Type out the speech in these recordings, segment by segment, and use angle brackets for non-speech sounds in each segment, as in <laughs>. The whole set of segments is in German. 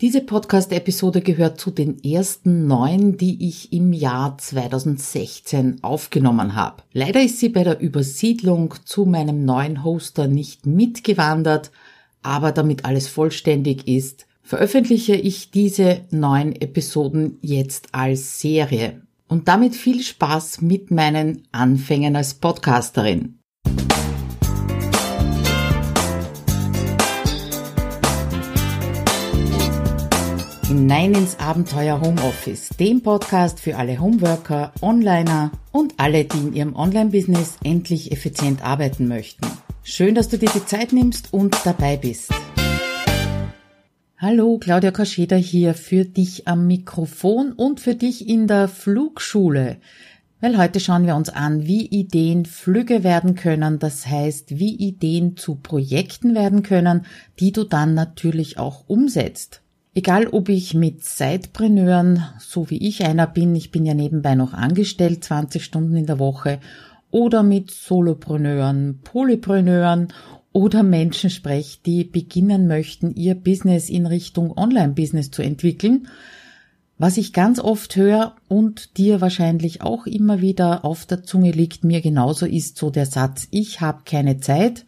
Diese Podcast-Episode gehört zu den ersten neun, die ich im Jahr 2016 aufgenommen habe. Leider ist sie bei der Übersiedlung zu meinem neuen Hoster nicht mitgewandert, aber damit alles vollständig ist, veröffentliche ich diese neun Episoden jetzt als Serie. Und damit viel Spaß mit meinen Anfängen als Podcasterin. Hinein ins Abenteuer Homeoffice, dem Podcast für alle Homeworker, Onliner und alle, die in ihrem Online-Business endlich effizient arbeiten möchten. Schön, dass du dir die Zeit nimmst und dabei bist. Hallo, Claudia Kascheda hier für dich am Mikrofon und für dich in der Flugschule. Weil heute schauen wir uns an, wie Ideen Flüge werden können, das heißt, wie Ideen zu Projekten werden können, die du dann natürlich auch umsetzt. Egal ob ich mit Sidepreneuren, so wie ich einer bin, ich bin ja nebenbei noch angestellt, 20 Stunden in der Woche, oder mit Solopreneuren, Polypreneuren oder Menschen spreche, die beginnen möchten, ihr Business in Richtung Online-Business zu entwickeln, was ich ganz oft höre und dir wahrscheinlich auch immer wieder auf der Zunge liegt, mir genauso ist so der Satz, ich habe keine Zeit,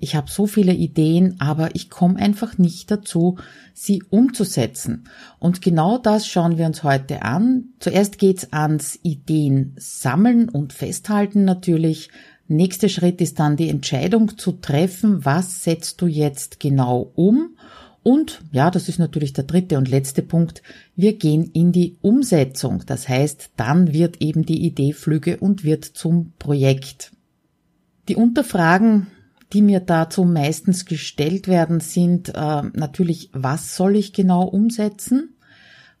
ich habe so viele Ideen, aber ich komme einfach nicht dazu, sie umzusetzen. Und genau das schauen wir uns heute an. Zuerst geht's ans Ideen sammeln und festhalten natürlich. Nächster Schritt ist dann die Entscheidung zu treffen, was setzt du jetzt genau um und ja, das ist natürlich der dritte und letzte Punkt. Wir gehen in die Umsetzung. Das heißt, dann wird eben die Idee Flüge und wird zum Projekt. Die Unterfragen, die mir dazu meistens gestellt werden, sind äh, natürlich, was soll ich genau umsetzen?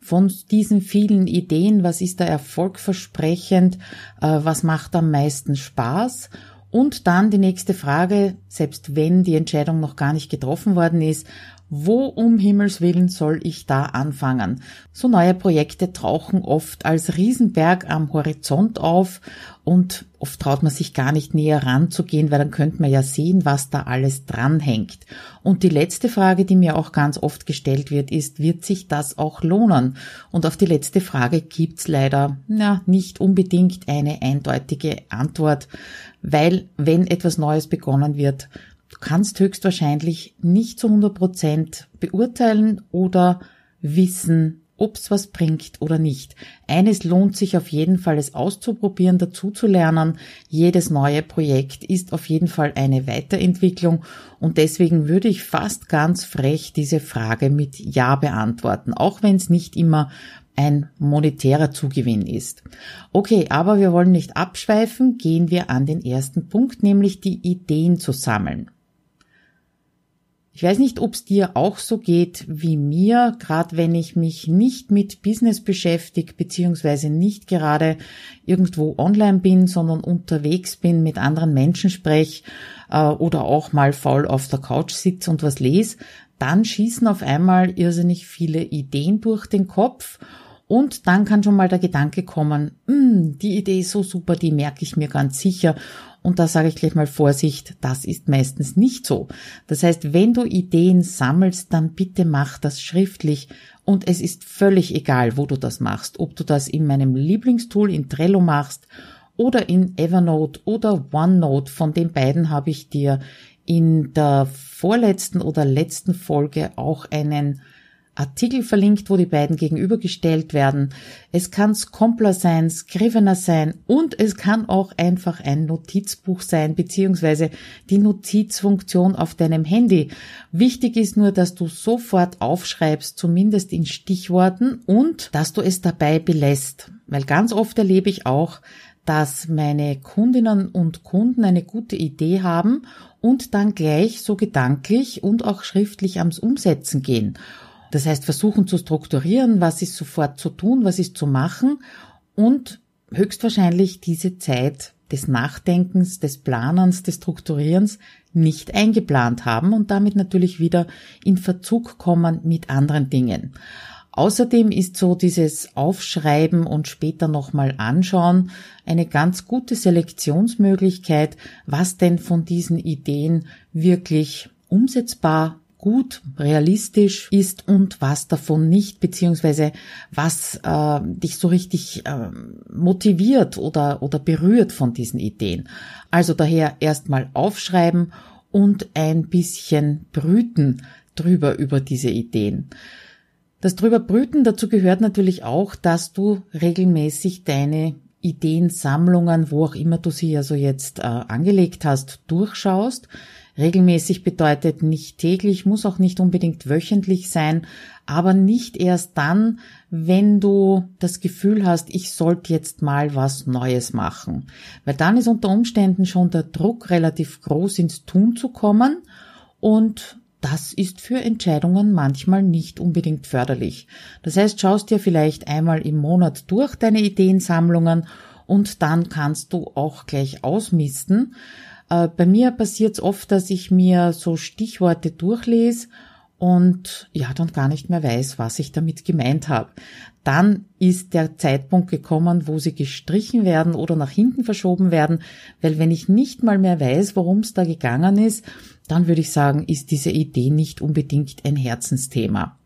Von diesen vielen Ideen, was ist da erfolgversprechend? Äh, was macht am meisten Spaß? Und dann die nächste Frage, selbst wenn die Entscheidung noch gar nicht getroffen worden ist, wo um Himmels willen soll ich da anfangen? So neue Projekte tauchen oft als Riesenberg am Horizont auf und oft traut man sich gar nicht näher ranzugehen, weil dann könnte man ja sehen, was da alles dranhängt. Und die letzte Frage, die mir auch ganz oft gestellt wird, ist, wird sich das auch lohnen? Und auf die letzte Frage gibt's leider ja, nicht unbedingt eine eindeutige Antwort, weil wenn etwas Neues begonnen wird, Du kannst höchstwahrscheinlich nicht zu 100 Prozent beurteilen oder wissen, ob es was bringt oder nicht. Eines lohnt sich auf jeden Fall, es auszuprobieren, dazu zu lernen. Jedes neue Projekt ist auf jeden Fall eine Weiterentwicklung und deswegen würde ich fast ganz frech diese Frage mit Ja beantworten, auch wenn es nicht immer ein monetärer Zugewinn ist. Okay, aber wir wollen nicht abschweifen, gehen wir an den ersten Punkt, nämlich die Ideen zu sammeln. Ich weiß nicht, ob es dir auch so geht wie mir, gerade wenn ich mich nicht mit Business beschäftige, beziehungsweise nicht gerade irgendwo online bin, sondern unterwegs bin, mit anderen Menschen spreche äh, oder auch mal faul auf der Couch sitze und was lese, dann schießen auf einmal irrsinnig viele Ideen durch den Kopf und dann kann schon mal der Gedanke kommen, hm, die Idee ist so super, die merke ich mir ganz sicher und da sage ich gleich mal Vorsicht, das ist meistens nicht so. Das heißt, wenn du Ideen sammelst, dann bitte mach das schriftlich und es ist völlig egal, wo du das machst. Ob du das in meinem Lieblingstool in Trello machst oder in Evernote oder OneNote. Von den beiden habe ich dir in der vorletzten oder letzten Folge auch einen Artikel verlinkt, wo die beiden gegenübergestellt werden. Es kann Scompler sein, Scrivener sein und es kann auch einfach ein Notizbuch sein, beziehungsweise die Notizfunktion auf deinem Handy. Wichtig ist nur, dass du sofort aufschreibst, zumindest in Stichworten und dass du es dabei belässt. Weil ganz oft erlebe ich auch, dass meine Kundinnen und Kunden eine gute Idee haben und dann gleich so gedanklich und auch schriftlich ans Umsetzen gehen. Das heißt, versuchen zu strukturieren, was ist sofort zu tun, was ist zu machen und höchstwahrscheinlich diese Zeit des Nachdenkens, des Planens, des Strukturierens nicht eingeplant haben und damit natürlich wieder in Verzug kommen mit anderen Dingen. Außerdem ist so dieses Aufschreiben und später nochmal anschauen eine ganz gute Selektionsmöglichkeit, was denn von diesen Ideen wirklich umsetzbar gut, realistisch ist und was davon nicht, beziehungsweise was äh, dich so richtig äh, motiviert oder, oder berührt von diesen Ideen. Also daher erstmal aufschreiben und ein bisschen brüten drüber über diese Ideen. Das drüber brüten dazu gehört natürlich auch, dass du regelmäßig deine Ideensammlungen, wo auch immer du sie also jetzt äh, angelegt hast, durchschaust. Regelmäßig bedeutet nicht täglich, muss auch nicht unbedingt wöchentlich sein, aber nicht erst dann, wenn du das Gefühl hast, ich sollte jetzt mal was Neues machen. Weil dann ist unter Umständen schon der Druck relativ groß ins Tun zu kommen und das ist für Entscheidungen manchmal nicht unbedingt förderlich. Das heißt, schaust dir vielleicht einmal im Monat durch deine Ideensammlungen und dann kannst du auch gleich ausmisten. Äh, bei mir passiert es oft, dass ich mir so Stichworte durchlese und ja, dann gar nicht mehr weiß, was ich damit gemeint habe. Dann ist der Zeitpunkt gekommen, wo sie gestrichen werden oder nach hinten verschoben werden, weil wenn ich nicht mal mehr weiß, worum es da gegangen ist, dann würde ich sagen, ist diese Idee nicht unbedingt ein Herzensthema.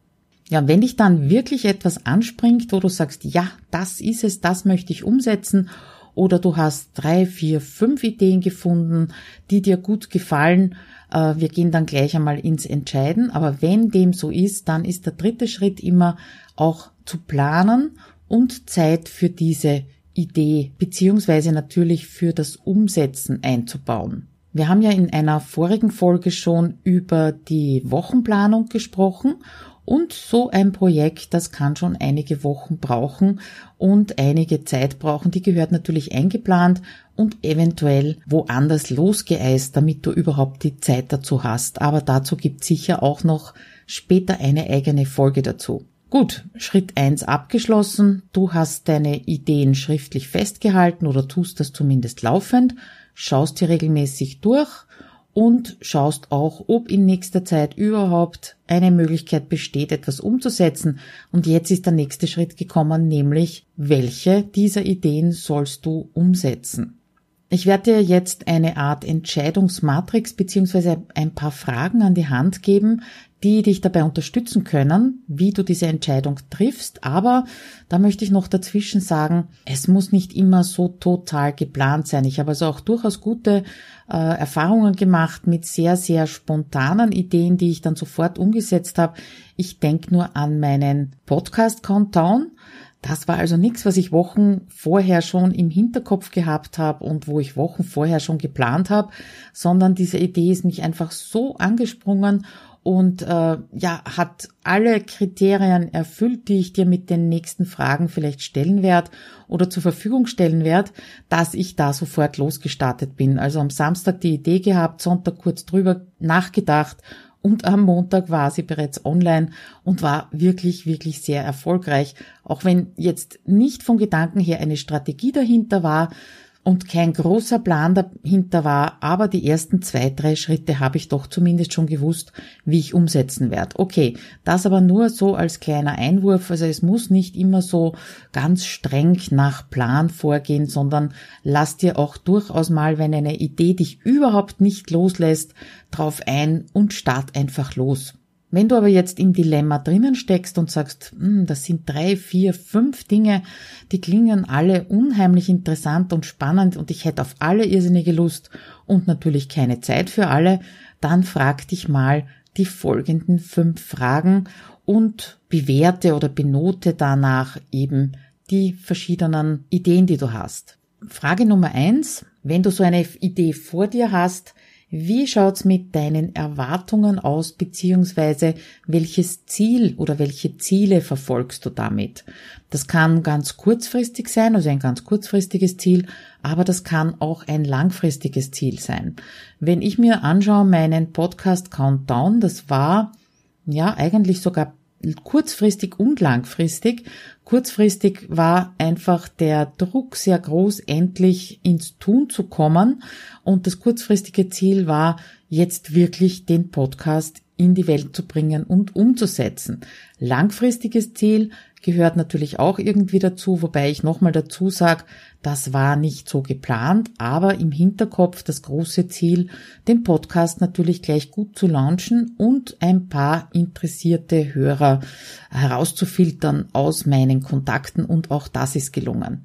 Ja, wenn dich dann wirklich etwas anspringt, wo du sagst, ja, das ist es, das möchte ich umsetzen, oder du hast drei, vier, fünf Ideen gefunden, die dir gut gefallen, äh, wir gehen dann gleich einmal ins Entscheiden. Aber wenn dem so ist, dann ist der dritte Schritt immer auch zu planen und Zeit für diese Idee beziehungsweise natürlich für das Umsetzen einzubauen. Wir haben ja in einer vorigen Folge schon über die Wochenplanung gesprochen und so ein Projekt, das kann schon einige Wochen brauchen und einige Zeit brauchen. Die gehört natürlich eingeplant und eventuell woanders losgeeist, damit du überhaupt die Zeit dazu hast. Aber dazu gibt sicher auch noch später eine eigene Folge dazu. Gut, Schritt eins abgeschlossen. Du hast deine Ideen schriftlich festgehalten oder tust das zumindest laufend, schaust dir regelmäßig durch und schaust auch, ob in nächster Zeit überhaupt eine Möglichkeit besteht, etwas umzusetzen. Und jetzt ist der nächste Schritt gekommen, nämlich welche dieser Ideen sollst du umsetzen? Ich werde dir jetzt eine Art Entscheidungsmatrix beziehungsweise ein paar Fragen an die Hand geben, die dich dabei unterstützen können, wie du diese Entscheidung triffst. Aber da möchte ich noch dazwischen sagen, es muss nicht immer so total geplant sein. Ich habe also auch durchaus gute äh, Erfahrungen gemacht mit sehr, sehr spontanen Ideen, die ich dann sofort umgesetzt habe. Ich denke nur an meinen Podcast Countdown. Das war also nichts, was ich Wochen vorher schon im Hinterkopf gehabt habe und wo ich Wochen vorher schon geplant habe, sondern diese Idee ist mich einfach so angesprungen und äh, ja, hat alle Kriterien erfüllt, die ich dir mit den nächsten Fragen vielleicht stellen werde oder zur Verfügung stellen werde, dass ich da sofort losgestartet bin. Also am Samstag die Idee gehabt, Sonntag kurz drüber nachgedacht und am Montag war sie bereits online und war wirklich, wirklich sehr erfolgreich. Auch wenn jetzt nicht vom Gedanken her eine Strategie dahinter war, und kein großer Plan dahinter war, aber die ersten zwei, drei Schritte habe ich doch zumindest schon gewusst, wie ich umsetzen werde. Okay, das aber nur so als kleiner Einwurf, also es muss nicht immer so ganz streng nach Plan vorgehen, sondern lass dir auch durchaus mal, wenn eine Idee dich überhaupt nicht loslässt, drauf ein und start einfach los. Wenn du aber jetzt im Dilemma drinnen steckst und sagst, hm, das sind drei, vier, fünf Dinge, die klingen alle unheimlich interessant und spannend und ich hätte auf alle irrsinnige Lust und natürlich keine Zeit für alle, dann frag dich mal die folgenden fünf Fragen und bewerte oder benote danach eben die verschiedenen Ideen, die du hast. Frage Nummer eins, wenn du so eine Idee vor dir hast, wie schaut's mit deinen Erwartungen aus, beziehungsweise welches Ziel oder welche Ziele verfolgst du damit? Das kann ganz kurzfristig sein, also ein ganz kurzfristiges Ziel, aber das kann auch ein langfristiges Ziel sein. Wenn ich mir anschaue meinen Podcast Countdown, das war ja eigentlich sogar kurzfristig und langfristig. Kurzfristig war einfach der Druck sehr groß, endlich ins Tun zu kommen. Und das kurzfristige Ziel war, jetzt wirklich den Podcast in die Welt zu bringen und umzusetzen. Langfristiges Ziel gehört natürlich auch irgendwie dazu, wobei ich nochmal dazu sage, das war nicht so geplant, aber im Hinterkopf das große Ziel, den Podcast natürlich gleich gut zu launchen und ein paar interessierte Hörer herauszufiltern aus meinen Kontakten und auch das ist gelungen.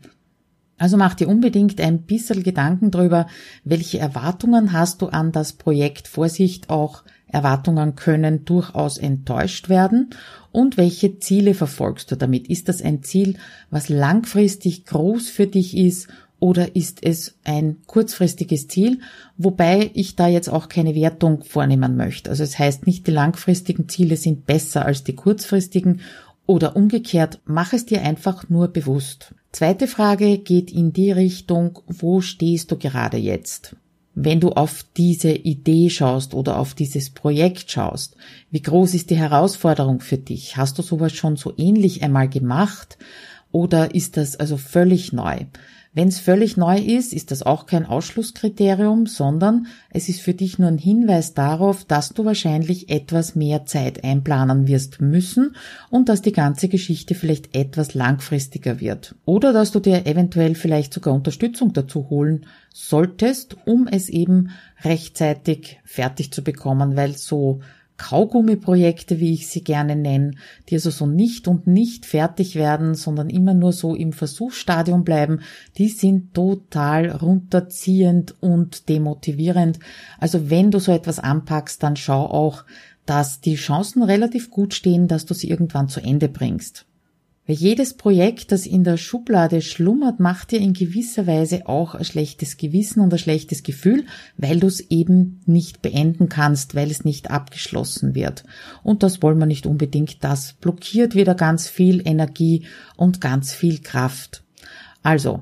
Also mach dir unbedingt ein bisschen Gedanken darüber, welche Erwartungen hast du an das Projekt. Vorsicht auch Erwartungen können durchaus enttäuscht werden. Und welche Ziele verfolgst du damit? Ist das ein Ziel, was langfristig groß für dich ist oder ist es ein kurzfristiges Ziel, wobei ich da jetzt auch keine Wertung vornehmen möchte. Also es heißt nicht, die langfristigen Ziele sind besser als die kurzfristigen oder umgekehrt, mach es dir einfach nur bewusst. Zweite Frage geht in die Richtung, wo stehst du gerade jetzt? Wenn du auf diese Idee schaust oder auf dieses Projekt schaust, wie groß ist die Herausforderung für dich? Hast du sowas schon so ähnlich einmal gemacht oder ist das also völlig neu? Wenn es völlig neu ist, ist das auch kein Ausschlusskriterium, sondern es ist für dich nur ein Hinweis darauf, dass du wahrscheinlich etwas mehr Zeit einplanen wirst müssen und dass die ganze Geschichte vielleicht etwas langfristiger wird. Oder dass du dir eventuell vielleicht sogar Unterstützung dazu holen solltest, um es eben rechtzeitig fertig zu bekommen, weil so Kaugummiprojekte, wie ich sie gerne nenne, die also so nicht und nicht fertig werden, sondern immer nur so im Versuchsstadium bleiben, die sind total runterziehend und demotivierend. Also wenn du so etwas anpackst, dann schau auch, dass die Chancen relativ gut stehen, dass du sie irgendwann zu Ende bringst. Weil jedes Projekt, das in der Schublade schlummert, macht dir in gewisser Weise auch ein schlechtes Gewissen und ein schlechtes Gefühl, weil du es eben nicht beenden kannst, weil es nicht abgeschlossen wird. Und das wollen wir nicht unbedingt. Das blockiert wieder ganz viel Energie und ganz viel Kraft. Also,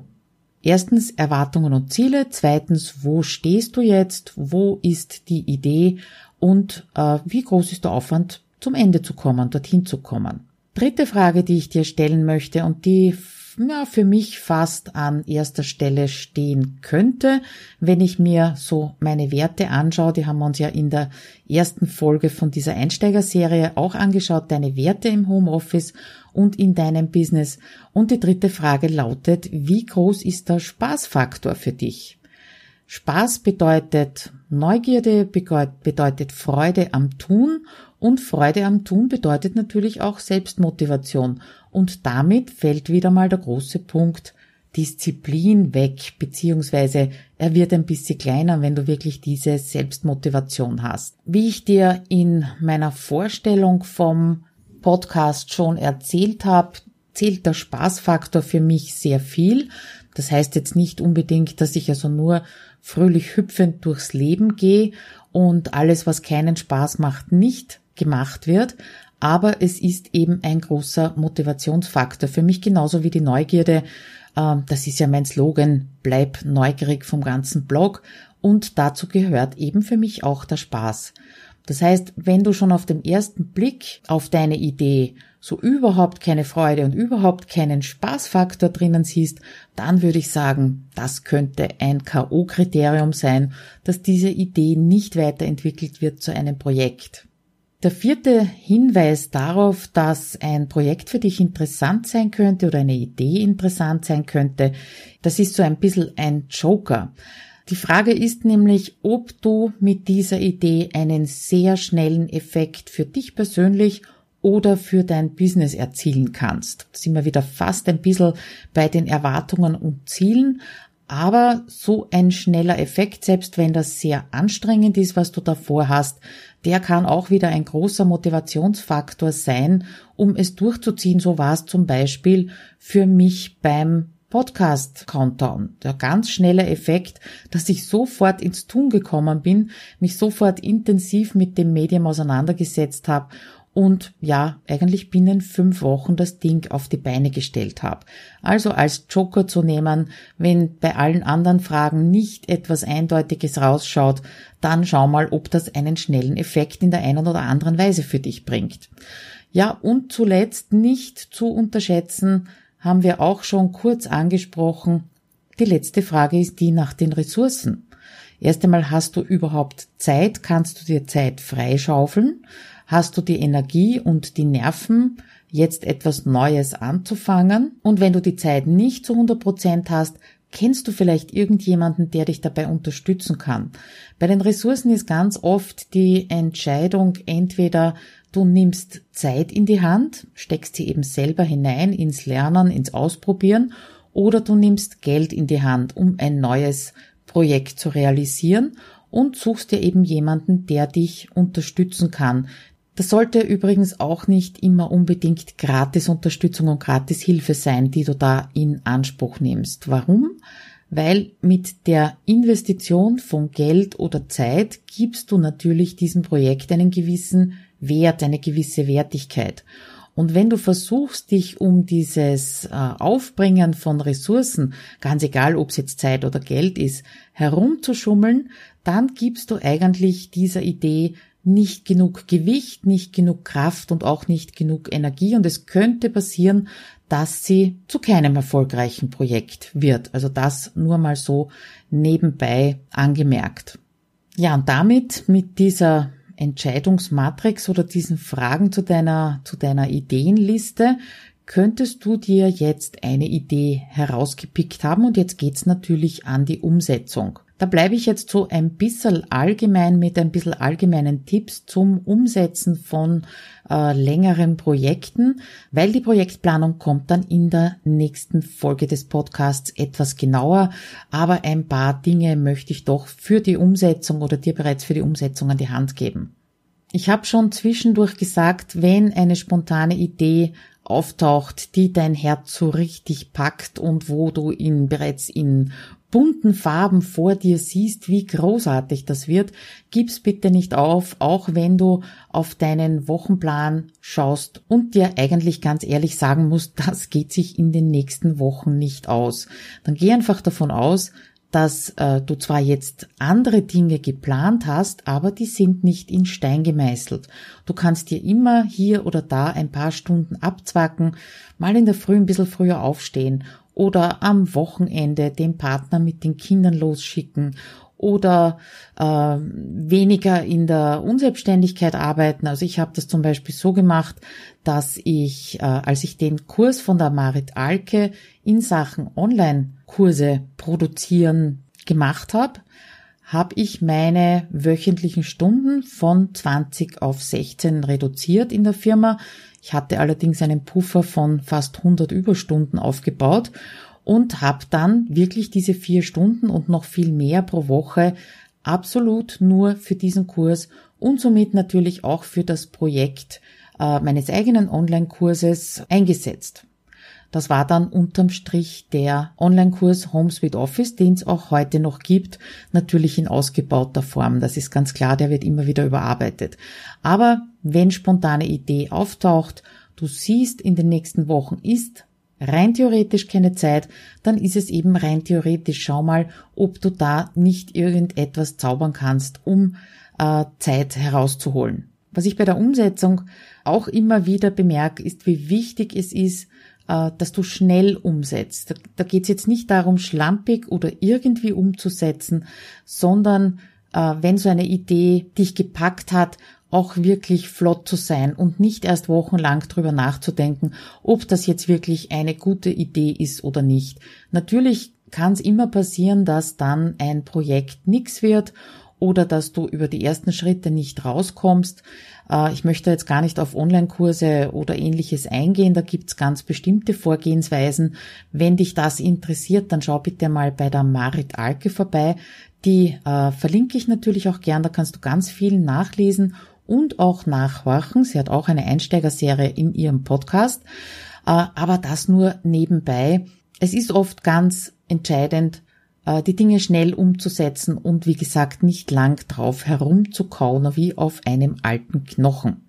erstens Erwartungen und Ziele, zweitens, wo stehst du jetzt, wo ist die Idee und äh, wie groß ist der Aufwand, zum Ende zu kommen, dorthin zu kommen. Dritte Frage, die ich dir stellen möchte und die ja, für mich fast an erster Stelle stehen könnte, wenn ich mir so meine Werte anschaue. Die haben wir uns ja in der ersten Folge von dieser Einsteigerserie auch angeschaut, deine Werte im Homeoffice und in deinem Business. Und die dritte Frage lautet, wie groß ist der Spaßfaktor für dich? Spaß bedeutet Neugierde, bedeutet Freude am Tun und Freude am Tun bedeutet natürlich auch Selbstmotivation. Und damit fällt wieder mal der große Punkt Disziplin weg, beziehungsweise er wird ein bisschen kleiner, wenn du wirklich diese Selbstmotivation hast. Wie ich dir in meiner Vorstellung vom Podcast schon erzählt habe, zählt der Spaßfaktor für mich sehr viel. Das heißt jetzt nicht unbedingt, dass ich also nur fröhlich hüpfend durchs Leben gehe und alles, was keinen Spaß macht, nicht gemacht wird, aber es ist eben ein großer Motivationsfaktor. Für mich genauso wie die Neugierde. Ähm, das ist ja mein Slogan, bleib neugierig vom ganzen Blog. Und dazu gehört eben für mich auch der Spaß. Das heißt, wenn du schon auf den ersten Blick auf deine Idee so überhaupt keine Freude und überhaupt keinen Spaßfaktor drinnen siehst, dann würde ich sagen, das könnte ein KO-Kriterium sein, dass diese Idee nicht weiterentwickelt wird zu einem Projekt. Der vierte Hinweis darauf, dass ein Projekt für dich interessant sein könnte oder eine Idee interessant sein könnte, das ist so ein bisschen ein Joker. Die Frage ist nämlich, ob du mit dieser Idee einen sehr schnellen Effekt für dich persönlich oder für dein Business erzielen kannst. Da sind wir wieder fast ein bisschen bei den Erwartungen und Zielen, aber so ein schneller Effekt, selbst wenn das sehr anstrengend ist, was du davor hast, der kann auch wieder ein großer Motivationsfaktor sein, um es durchzuziehen. So war es zum Beispiel für mich beim Podcast Countdown. Der ganz schnelle Effekt, dass ich sofort ins Tun gekommen bin, mich sofort intensiv mit dem Medium auseinandergesetzt habe und ja, eigentlich binnen fünf Wochen das Ding auf die Beine gestellt habe. Also als Joker zu nehmen, wenn bei allen anderen Fragen nicht etwas Eindeutiges rausschaut, dann schau mal, ob das einen schnellen Effekt in der einen oder anderen Weise für dich bringt. Ja, und zuletzt nicht zu unterschätzen, haben wir auch schon kurz angesprochen, die letzte Frage ist die nach den Ressourcen. Erst einmal hast du überhaupt Zeit, kannst du dir Zeit freischaufeln, hast du die Energie und die Nerven, jetzt etwas Neues anzufangen. Und wenn du die Zeit nicht zu 100 Prozent hast, kennst du vielleicht irgendjemanden, der dich dabei unterstützen kann. Bei den Ressourcen ist ganz oft die Entscheidung entweder du nimmst Zeit in die Hand, steckst sie eben selber hinein ins Lernen, ins Ausprobieren, oder du nimmst Geld in die Hand, um ein neues Projekt zu realisieren und suchst dir eben jemanden, der dich unterstützen kann, das sollte übrigens auch nicht immer unbedingt Gratis-Unterstützung und Gratis-Hilfe sein, die du da in Anspruch nimmst. Warum? Weil mit der Investition von Geld oder Zeit gibst du natürlich diesem Projekt einen gewissen Wert, eine gewisse Wertigkeit. Und wenn du versuchst, dich um dieses äh, Aufbringen von Ressourcen, ganz egal ob es jetzt Zeit oder Geld ist, herumzuschummeln, dann gibst du eigentlich dieser Idee nicht genug Gewicht, nicht genug Kraft und auch nicht genug Energie und es könnte passieren, dass sie zu keinem erfolgreichen Projekt wird. Also das nur mal so nebenbei angemerkt. Ja, und damit mit dieser Entscheidungsmatrix oder diesen Fragen zu deiner, zu deiner Ideenliste könntest du dir jetzt eine Idee herausgepickt haben und jetzt geht's natürlich an die Umsetzung. Da bleibe ich jetzt so ein bisschen allgemein mit ein bisschen allgemeinen Tipps zum Umsetzen von äh, längeren Projekten, weil die Projektplanung kommt dann in der nächsten Folge des Podcasts etwas genauer, aber ein paar Dinge möchte ich doch für die Umsetzung oder dir bereits für die Umsetzung an die Hand geben. Ich habe schon zwischendurch gesagt, wenn eine spontane Idee auftaucht, die dein Herz so richtig packt und wo du ihn bereits in bunten Farben vor dir siehst, wie großartig das wird, gib's bitte nicht auf, auch wenn du auf deinen Wochenplan schaust und dir eigentlich ganz ehrlich sagen musst, <laughs> das geht sich in den nächsten Wochen nicht aus. Dann geh einfach davon aus, dass äh, du zwar jetzt andere Dinge geplant hast, aber die sind nicht in Stein gemeißelt. Du kannst dir immer hier oder da ein paar Stunden abzwacken, mal in der Früh ein bisschen früher aufstehen oder am Wochenende den Partner mit den Kindern losschicken oder äh, weniger in der Unselbstständigkeit arbeiten. Also ich habe das zum Beispiel so gemacht, dass ich, äh, als ich den Kurs von der Marit Alke in Sachen Online-Kurse produzieren gemacht habe, habe ich meine wöchentlichen Stunden von 20 auf 16 reduziert in der Firma. Ich hatte allerdings einen Puffer von fast 100 Überstunden aufgebaut und habe dann wirklich diese vier Stunden und noch viel mehr pro Woche absolut nur für diesen Kurs und somit natürlich auch für das Projekt äh, meines eigenen Online-Kurses eingesetzt. Das war dann unterm Strich der Online-Kurs Home Sweet Office, den es auch heute noch gibt, natürlich in ausgebauter Form. Das ist ganz klar, der wird immer wieder überarbeitet. Aber wenn spontane Idee auftaucht, du siehst in den nächsten Wochen ist rein theoretisch keine Zeit, dann ist es eben rein theoretisch. Schau mal, ob du da nicht irgendetwas zaubern kannst, um äh, Zeit herauszuholen. Was ich bei der Umsetzung auch immer wieder bemerke, ist, wie wichtig es ist, äh, dass du schnell umsetzt. Da, da geht es jetzt nicht darum, schlampig oder irgendwie umzusetzen, sondern äh, wenn so eine Idee dich gepackt hat, auch wirklich flott zu sein und nicht erst wochenlang drüber nachzudenken, ob das jetzt wirklich eine gute Idee ist oder nicht. Natürlich kann es immer passieren, dass dann ein Projekt nix wird oder dass du über die ersten Schritte nicht rauskommst. Äh, ich möchte jetzt gar nicht auf Online-Kurse oder ähnliches eingehen, da gibt's ganz bestimmte Vorgehensweisen. Wenn dich das interessiert, dann schau bitte mal bei der Marit Alke vorbei. Die äh, verlinke ich natürlich auch gern, da kannst du ganz viel nachlesen und auch nachhorchen. Sie hat auch eine Einsteigerserie in ihrem Podcast, äh, aber das nur nebenbei. Es ist oft ganz entscheidend, die Dinge schnell umzusetzen und wie gesagt nicht lang drauf herumzukauen wie auf einem alten Knochen.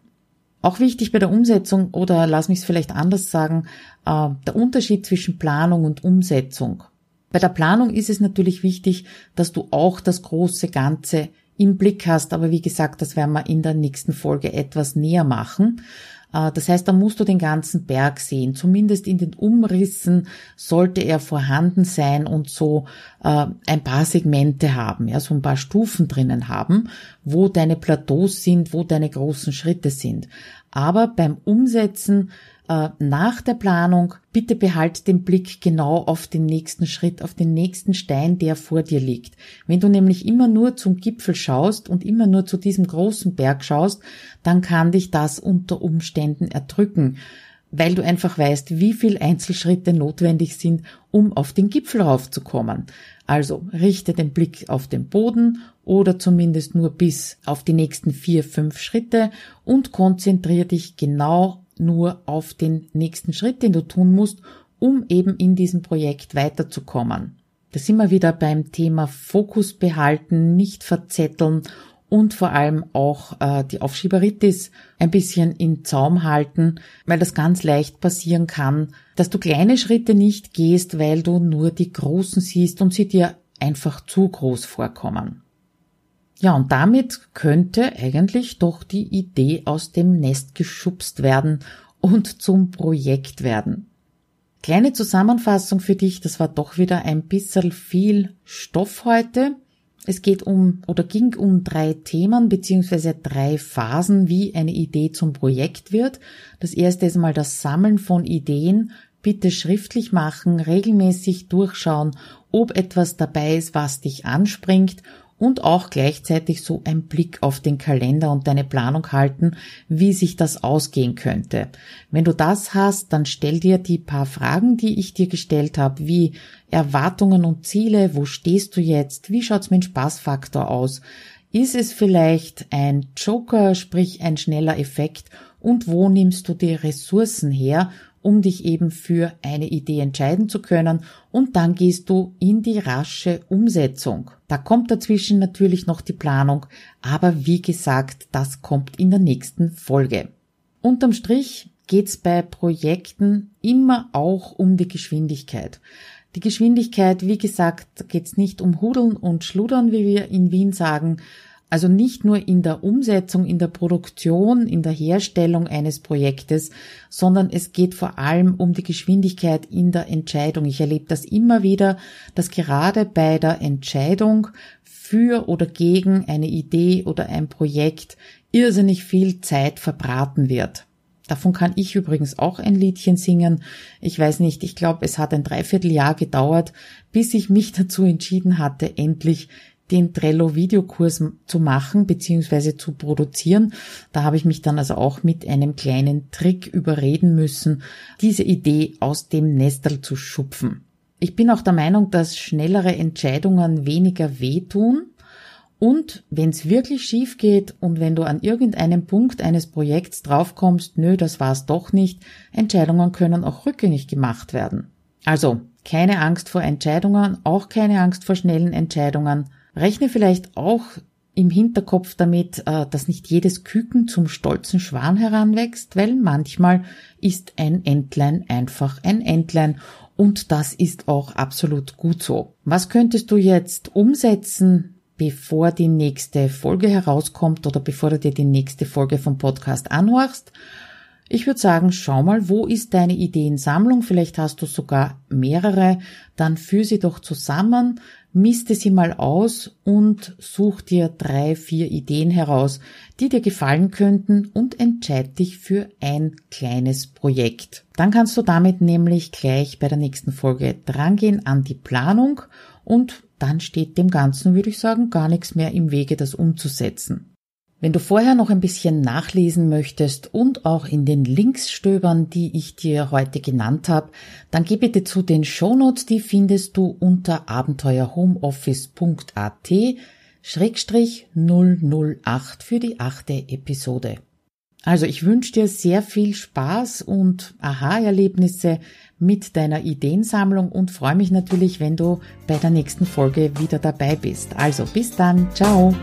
Auch wichtig bei der Umsetzung oder lass mich es vielleicht anders sagen, äh, der Unterschied zwischen Planung und Umsetzung. Bei der Planung ist es natürlich wichtig, dass du auch das große Ganze im Blick hast, aber wie gesagt, das werden wir in der nächsten Folge etwas näher machen. Äh, das heißt, da musst du den ganzen Berg sehen. Zumindest in den Umrissen sollte er vorhanden sein und so äh, ein paar Segmente haben, ja, so ein paar Stufen drinnen haben, wo deine Plateaus sind, wo deine großen Schritte sind. Aber beim Umsetzen äh, nach der Planung bitte behalt den Blick genau auf den nächsten Schritt, auf den nächsten Stein, der vor dir liegt. Wenn du nämlich immer nur zum Gipfel schaust und immer nur zu diesem großen Berg schaust, dann kann dich das unter Umständen erdrücken, weil du einfach weißt, wie viel Einzelschritte notwendig sind, um auf den Gipfel raufzukommen. Also richte den Blick auf den Boden oder zumindest nur bis auf die nächsten vier, fünf Schritte und konzentriere dich genau nur auf den nächsten Schritt, den du tun musst, um eben in diesem Projekt weiterzukommen. Da sind wir wieder beim Thema Fokus behalten, nicht verzetteln und vor allem auch äh, die Aufschieberitis ein bisschen in Zaum halten, weil das ganz leicht passieren kann, dass du kleine Schritte nicht gehst, weil du nur die großen siehst und sie dir einfach zu groß vorkommen. Ja, und damit könnte eigentlich doch die Idee aus dem Nest geschubst werden und zum Projekt werden. Kleine Zusammenfassung für dich, das war doch wieder ein bisschen viel Stoff heute. Es geht um oder ging um drei Themen beziehungsweise drei Phasen, wie eine Idee zum Projekt wird. Das erste ist mal das Sammeln von Ideen. Bitte schriftlich machen, regelmäßig durchschauen, ob etwas dabei ist, was dich anspringt und auch gleichzeitig so ein Blick auf den Kalender und deine Planung halten, wie sich das ausgehen könnte. Wenn du das hast, dann stell dir die paar Fragen, die ich dir gestellt habe, wie Erwartungen und Ziele, wo stehst du jetzt, wie schaut's mit dem Spaßfaktor aus, ist es vielleicht ein Joker, sprich ein schneller Effekt und wo nimmst du die Ressourcen her, um dich eben für eine Idee entscheiden zu können und dann gehst du in die rasche Umsetzung. Da kommt dazwischen natürlich noch die Planung, aber wie gesagt, das kommt in der nächsten Folge. Unterm Strich geht's bei Projekten immer auch um die Geschwindigkeit. Die Geschwindigkeit, wie gesagt, geht's nicht um Hudeln und Schludern, wie wir in Wien sagen, also nicht nur in der Umsetzung, in der Produktion, in der Herstellung eines Projektes, sondern es geht vor allem um die Geschwindigkeit in der Entscheidung. Ich erlebe das immer wieder, dass gerade bei der Entscheidung für oder gegen eine Idee oder ein Projekt irrsinnig viel Zeit verbraten wird. Davon kann ich übrigens auch ein Liedchen singen. Ich weiß nicht, ich glaube, es hat ein Dreivierteljahr gedauert, bis ich mich <laughs> dazu entschieden hatte, endlich den Trello-Videokurs zu machen bzw. zu produzieren. Da habe ich mich dann also auch mit einem kleinen Trick überreden müssen, diese Idee aus dem Nestel zu schupfen. Ich bin auch der Meinung, dass schnellere Entscheidungen weniger wehtun. Und wenn es wirklich schief geht und wenn du an irgendeinem Punkt eines Projekts draufkommst, nö, das war's doch nicht, Entscheidungen können auch rückgängig gemacht werden. Also, keine Angst vor Entscheidungen, auch keine Angst vor schnellen Entscheidungen. Rechne vielleicht auch im Hinterkopf damit, äh, dass nicht jedes Küken zum stolzen Schwan heranwächst, weil manchmal ist ein Entlein einfach ein Entlein und das ist auch absolut gut so. Was könntest du jetzt umsetzen, bevor die nächste Folge herauskommt oder bevor du dir die nächste Folge vom Podcast anhörst? Ich würde sagen, schau mal, wo ist deine Ideensammlung? Vielleicht hast du sogar mehrere. Dann führ sie doch zusammen, miste sie mal aus und such dir drei, vier Ideen heraus, die dir gefallen könnten und entscheid dich für ein kleines Projekt. Dann kannst du damit nämlich gleich bei der nächsten Folge drangehen an die Planung und dann steht dem Ganzen, würde ich sagen, gar nichts mehr im Wege, das umzusetzen. Wenn du vorher noch ein bisschen nachlesen möchtest und auch in den Links stöbern, die ich dir heute genannt habe, dann geh bitte zu den Shownotes, die findest du unter abenteuerhomeoffice.at Schrägstrich 008 für die achte Episode. Also ich wünsche dir sehr viel Spaß und Aha-Erlebnisse mit deiner Ideensammlung und freue mich natürlich, wenn du bei der nächsten Folge wieder dabei bist. Also bis dann, ciao!